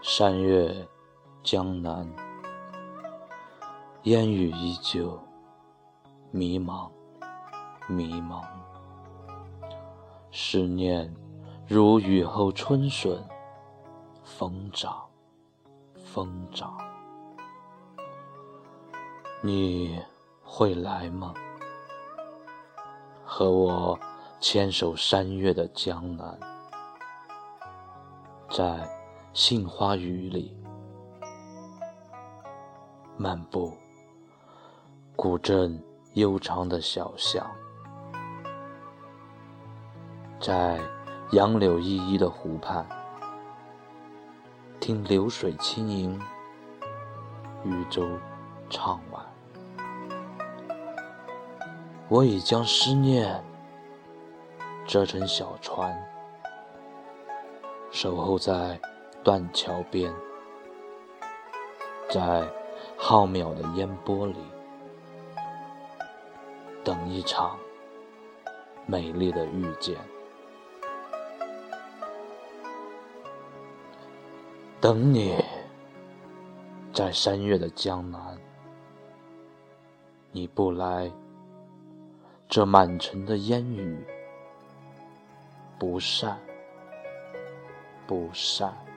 山月江南，烟雨依旧，迷茫，迷茫。思念如雨后春笋，疯长，疯长。你会来吗？和我牵手山岳的江南，在。杏花雨里漫步，古镇悠长的小巷，在杨柳依依的湖畔，听流水轻盈，渔舟唱晚。我已将思念折成小船，守候在。断桥边，在浩渺的烟波里，等一场美丽的遇见，等你，在山岳的江南，你不来，这满城的烟雨不散，不散。